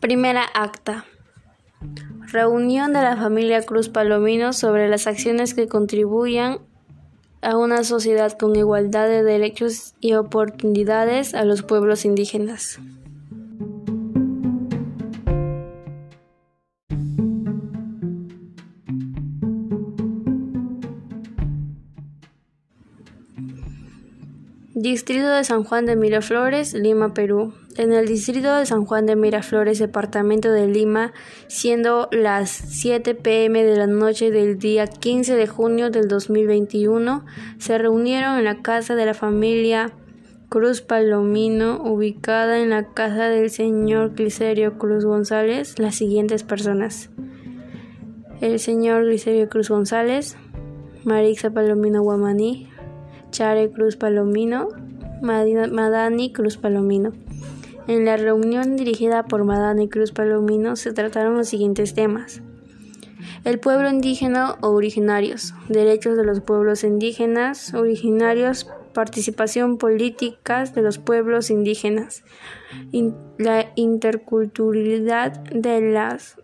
Primera acta. Reunión de la familia Cruz Palomino sobre las acciones que contribuyan a una sociedad con igualdad de derechos y oportunidades a los pueblos indígenas. Distrito de San Juan de Miraflores, Lima, Perú. En el distrito de San Juan de Miraflores, departamento de Lima, siendo las 7 pm de la noche del día 15 de junio del 2021, se reunieron en la casa de la familia Cruz Palomino, ubicada en la casa del señor Glicerio Cruz González, las siguientes personas. El señor Glicerio Cruz González, Marixa Palomino Guamaní, Chare Cruz Palomino, Madani Cruz Palomino. En la reunión dirigida por Madani Cruz Palomino se trataron los siguientes temas. El pueblo indígena o originarios, derechos de los pueblos indígenas, originarios, participación política de los pueblos indígenas, la interculturalidad de las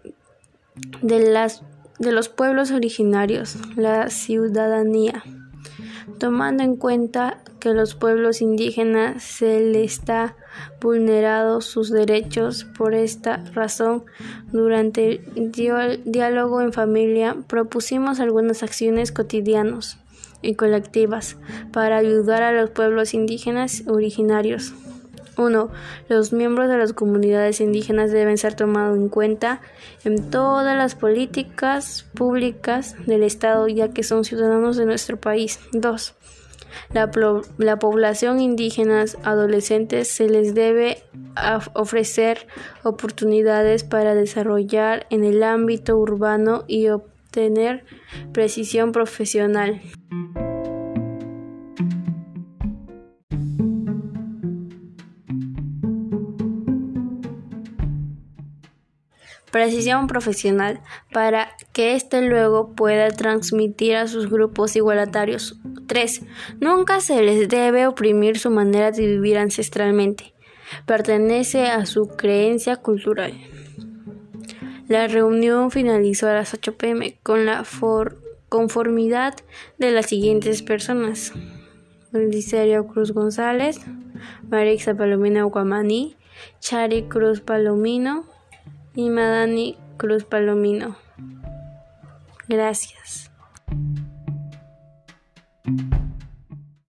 de las de los pueblos originarios, la ciudadanía tomando en cuenta que los pueblos indígenas se les está vulnerado sus derechos. Por esta razón, durante el diálogo en familia propusimos algunas acciones cotidianas y colectivas para ayudar a los pueblos indígenas originarios. 1. Los miembros de las comunidades indígenas deben ser tomados en cuenta en todas las políticas públicas del Estado, ya que son ciudadanos de nuestro país. 2. La, la, población indígena adolescentes se les debe ofrecer oportunidades para desarrollar en el ámbito urbano y obtener precisión profesional. Precisión profesional para que éste luego pueda transmitir a sus grupos igualitarios. 3. Nunca se les debe oprimir su manera de vivir ancestralmente. Pertenece a su creencia cultural. La reunión finalizó a las 8 pm con la conformidad de las siguientes personas. Licerio Cruz González, Marixa Palomino Guamaní, Chari Cruz Palomino, y Madani Cruz Palomino. Gracias.